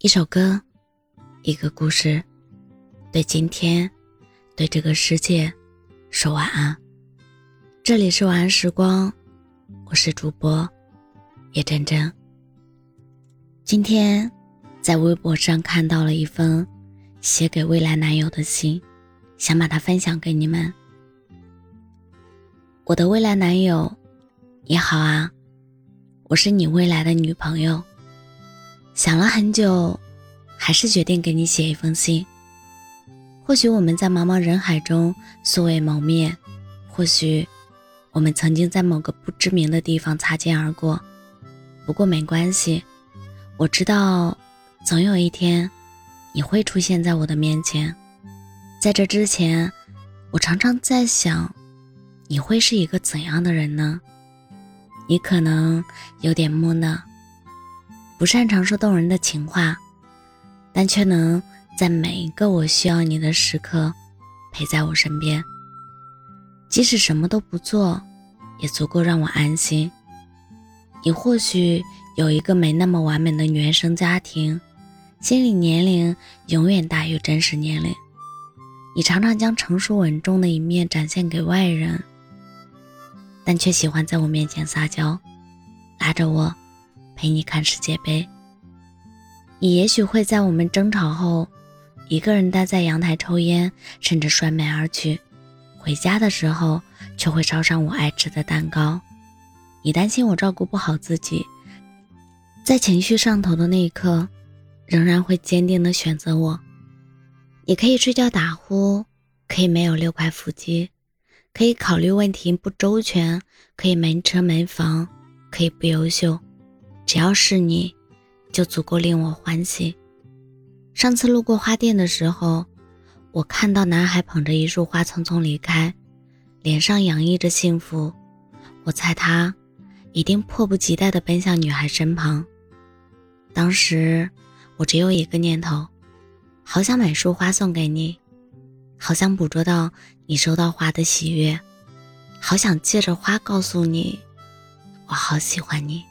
一首歌，一个故事，对今天，对这个世界，说晚安。这里是晚安时光，我是主播叶真真。今天在微博上看到了一封写给未来男友的信，想把它分享给你们。我的未来男友，你好啊，我是你未来的女朋友。想了很久，还是决定给你写一封信。或许我们在茫茫人海中素未谋面，或许我们曾经在某个不知名的地方擦肩而过。不过没关系，我知道，总有一天，你会出现在我的面前。在这之前，我常常在想，你会是一个怎样的人呢？你可能有点木讷。不擅长说动人的情话，但却能在每一个我需要你的时刻陪在我身边。即使什么都不做，也足够让我安心。你或许有一个没那么完美的原生家庭，心理年龄永远大于真实年龄。你常常将成熟稳重的一面展现给外人，但却喜欢在我面前撒娇，拉着我。陪你看世界杯。你也许会在我们争吵后，一个人待在阳台抽烟，甚至摔门而去。回家的时候，却会烧上我爱吃的蛋糕。你担心我照顾不好自己，在情绪上头的那一刻，仍然会坚定的选择我。你可以睡觉打呼，可以没有六块腹肌，可以考虑问题不周全，可以没车没房，可以不优秀。只要是你，就足够令我欢喜。上次路过花店的时候，我看到男孩捧着一束花匆匆离开，脸上洋溢着幸福。我猜他一定迫不及待地奔向女孩身旁。当时我只有一个念头：好想买束花送给你，好想捕捉到你收到花的喜悦，好想借着花告诉你，我好喜欢你。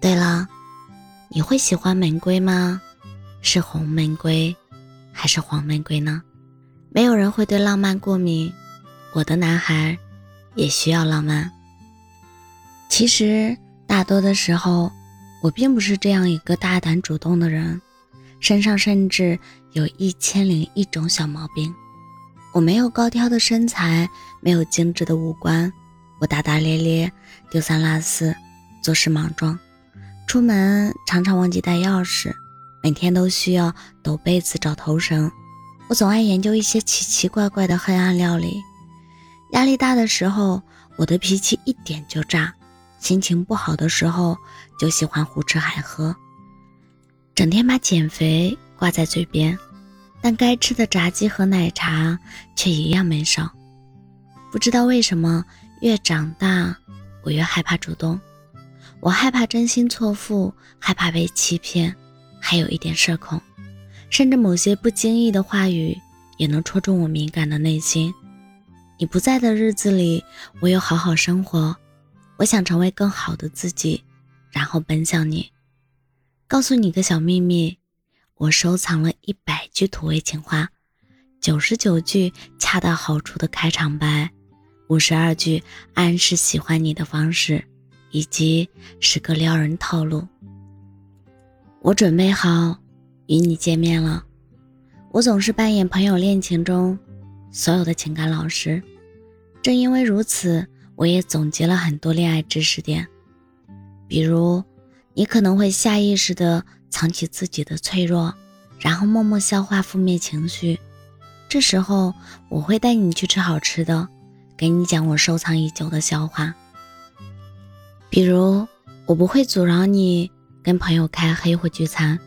对了，你会喜欢玫瑰吗？是红玫瑰，还是黄玫瑰呢？没有人会对浪漫过敏，我的男孩也需要浪漫。其实大多的时候，我并不是这样一个大胆主动的人，身上甚至有一千零一种小毛病。我没有高挑的身材，没有精致的五官，我大大咧咧，丢三落四，做事莽撞。出门常常忘记带钥匙，每天都需要抖被子找头绳。我总爱研究一些奇奇怪怪的黑暗料理。压力大的时候，我的脾气一点就炸；心情不好的时候，就喜欢胡吃海喝，整天把减肥挂在嘴边，但该吃的炸鸡和奶茶却一样没少。不知道为什么，越长大，我越害怕主动。我害怕真心错付，害怕被欺骗，还有一点社恐，甚至某些不经意的话语也能戳中我敏感的内心。你不在的日子里，我有好好生活，我想成为更好的自己，然后奔向你。告诉你个小秘密，我收藏了一百句土味情话，九十九句恰到好处的开场白，五十二句暗示喜欢你的方式。以及十个撩人套路，我准备好与你见面了。我总是扮演朋友恋情中所有的情感老师，正因为如此，我也总结了很多恋爱知识点。比如，你可能会下意识地藏起自己的脆弱，然后默默消化负面情绪。这时候，我会带你去吃好吃的，给你讲我收藏已久的笑话。比如，我不会阻挠你跟朋友开黑或聚餐，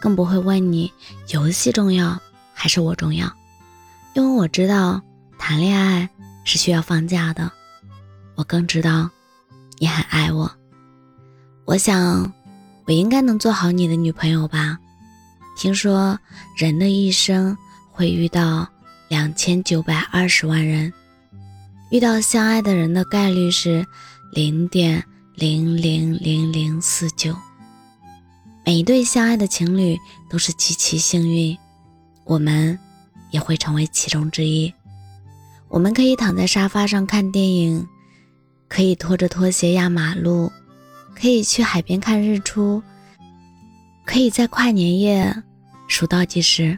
更不会问你游戏重要还是我重要，因为我知道谈恋爱是需要放假的。我更知道你很爱我。我想，我应该能做好你的女朋友吧。听说人的一生会遇到两千九百二十万人，遇到相爱的人的概率是零点。零零零零四九，每一对相爱的情侣都是极其幸运，我们也会成为其中之一。我们可以躺在沙发上看电影，可以拖着拖鞋压马路，可以去海边看日出，可以在跨年夜数倒计时，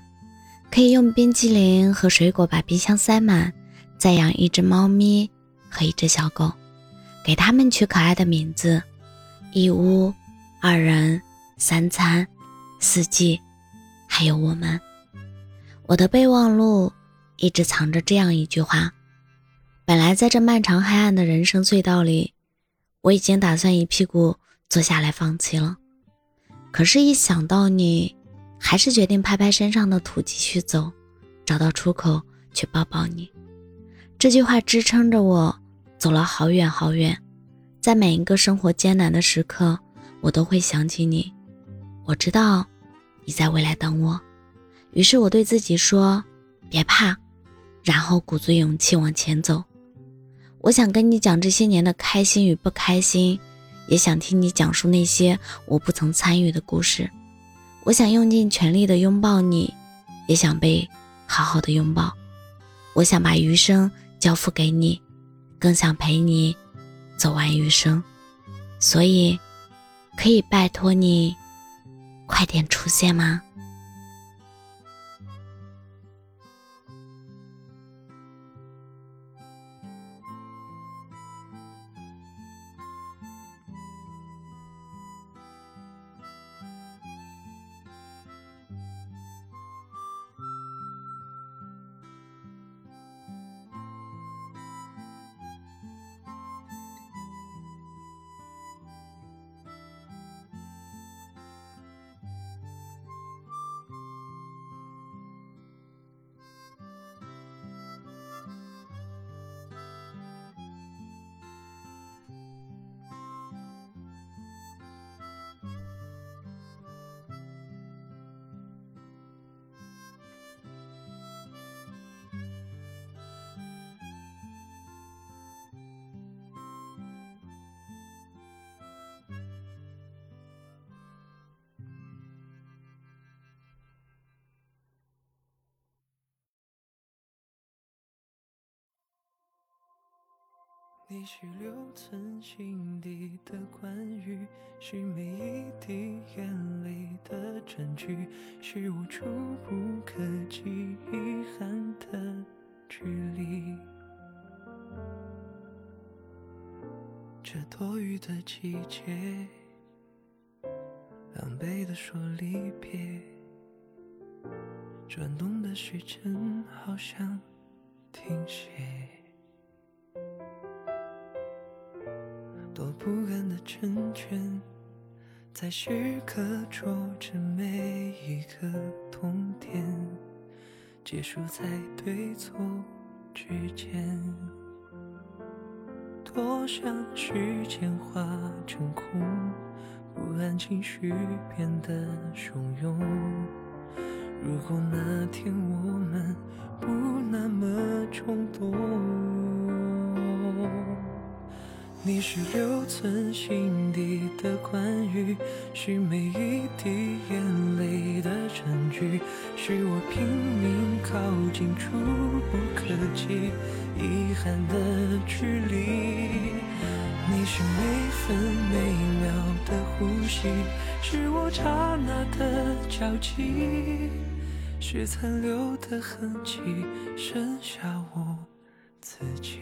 可以用冰淇淋和水果把冰箱塞满，再养一只猫咪和一只小狗，给它们取可爱的名字：一屋、二人、三餐、四季，还有我们。我的备忘录。一直藏着这样一句话：本来在这漫长黑暗的人生隧道里，我已经打算一屁股坐下来放弃了。可是，一想到你，还是决定拍拍身上的土继续走，找到出口去抱抱你。这句话支撑着我走了好远好远，在每一个生活艰难的时刻，我都会想起你。我知道你在未来等我，于是我对自己说：别怕。然后鼓足勇气往前走。我想跟你讲这些年的开心与不开心，也想听你讲述那些我不曾参与的故事。我想用尽全力的拥抱你，也想被好好的拥抱。我想把余生交付给你，更想陪你走完余生。所以，可以拜托你快点出现吗？你是留存心底的关于，是每一滴眼泪的证据，是无处不可及遗憾的距离。这多雨的季节，狼狈的说离别，转动的时针好像停歇。多不甘的成全，在时刻捉着每一个痛点，结束在对错之间。多想时间化成空，不安情绪变得汹涌。如果那天我们不那么冲动。你是留存心底的关于，是每一滴眼泪的证据，是我拼命靠近触不可及遗憾的距离。你是每分每秒的呼吸，是我刹那的交集，是残留的痕迹，剩下我自己。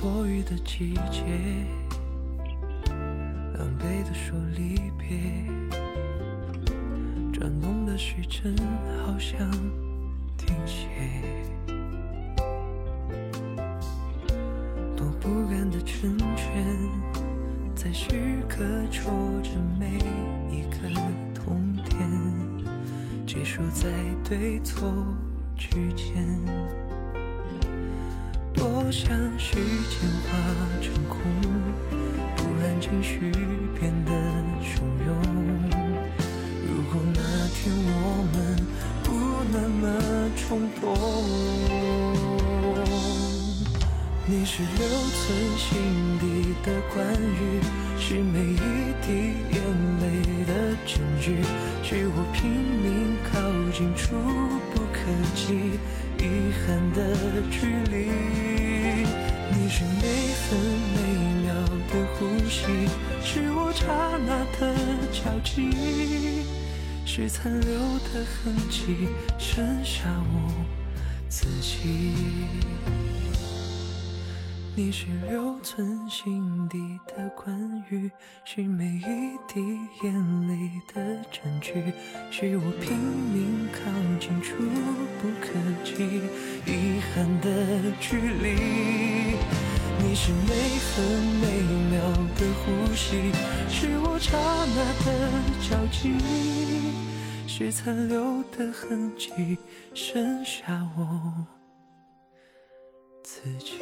多雨的季节，狼狈的说离别，转动的时针好像停歇，多不甘的成全，在时刻戳着每一个痛点，结束在对错之间。像时间化成空，不然情绪变得汹涌。如果那天我们不那么冲动，你是留存心底的关于，是每一滴眼泪的证据，是我拼命靠近触不可及遗憾的距离。是每分每秒的呼吸，是我刹那的交集。是残留的痕迹，剩下我自己。你是留存心底的关于，是每一滴眼泪的证据，是我拼命靠近触不可及遗憾的距离。你是每分每秒的呼吸，是我刹那的交集。是残留的痕迹，剩下我自己。